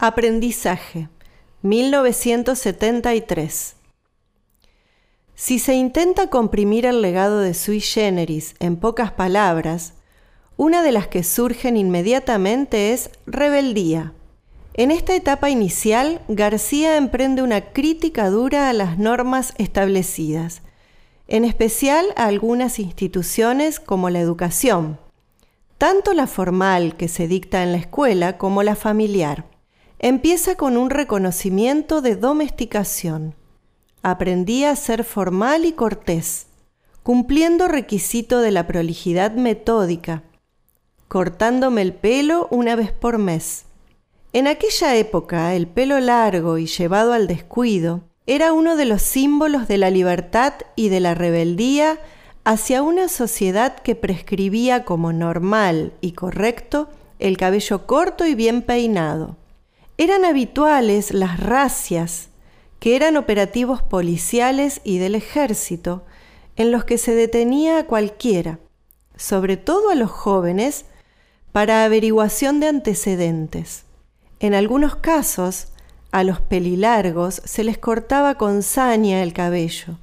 Aprendizaje, 1973. Si se intenta comprimir el legado de Sui Generis en pocas palabras, una de las que surgen inmediatamente es rebeldía. En esta etapa inicial, García emprende una crítica dura a las normas establecidas, en especial a algunas instituciones como la educación, tanto la formal que se dicta en la escuela como la familiar. Empieza con un reconocimiento de domesticación aprendí a ser formal y cortés, cumpliendo requisito de la prolijidad metódica, cortándome el pelo una vez por mes. En aquella época el pelo largo y llevado al descuido era uno de los símbolos de la libertad y de la rebeldía hacia una sociedad que prescribía como normal y correcto el cabello corto y bien peinado. Eran habituales las racias que eran operativos policiales y del ejército, en los que se detenía a cualquiera, sobre todo a los jóvenes, para averiguación de antecedentes. En algunos casos, a los pelilargos se les cortaba con saña el cabello,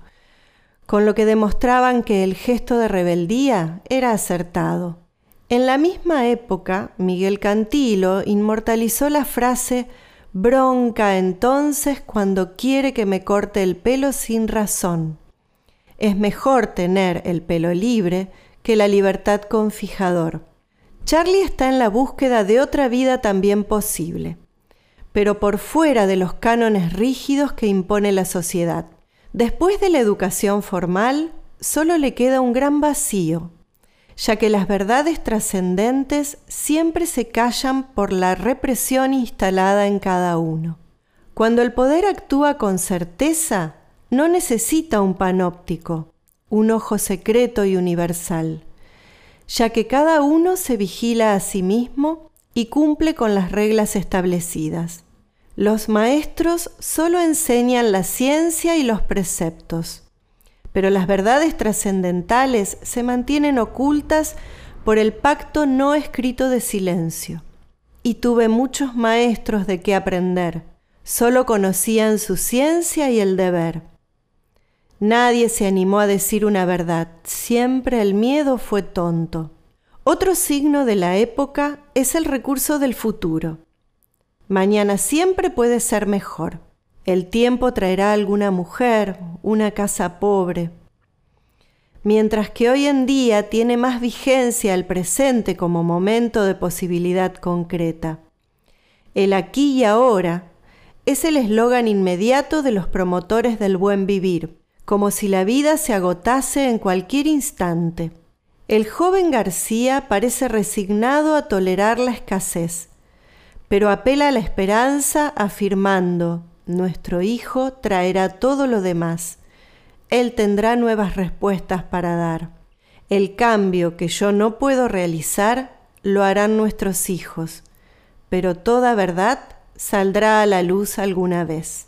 con lo que demostraban que el gesto de rebeldía era acertado. En la misma época, Miguel Cantilo inmortalizó la frase Bronca entonces cuando quiere que me corte el pelo sin razón. Es mejor tener el pelo libre que la libertad con fijador. Charlie está en la búsqueda de otra vida también posible, pero por fuera de los cánones rígidos que impone la sociedad. Después de la educación formal, solo le queda un gran vacío, ya que las verdades trascendentes siempre se callan por la represión instalada en cada uno. Cuando el poder actúa con certeza, no necesita un panóptico, un ojo secreto y universal, ya que cada uno se vigila a sí mismo y cumple con las reglas establecidas. Los maestros solo enseñan la ciencia y los preceptos pero las verdades trascendentales se mantienen ocultas por el pacto no escrito de silencio. Y tuve muchos maestros de qué aprender, solo conocían su ciencia y el deber. Nadie se animó a decir una verdad, siempre el miedo fue tonto. Otro signo de la época es el recurso del futuro. Mañana siempre puede ser mejor. El tiempo traerá alguna mujer, una casa pobre. Mientras que hoy en día tiene más vigencia el presente como momento de posibilidad concreta. El aquí y ahora es el eslogan inmediato de los promotores del buen vivir, como si la vida se agotase en cualquier instante. El joven García parece resignado a tolerar la escasez, pero apela a la esperanza afirmando, nuestro Hijo traerá todo lo demás. Él tendrá nuevas respuestas para dar. El cambio que yo no puedo realizar lo harán nuestros hijos, pero toda verdad saldrá a la luz alguna vez.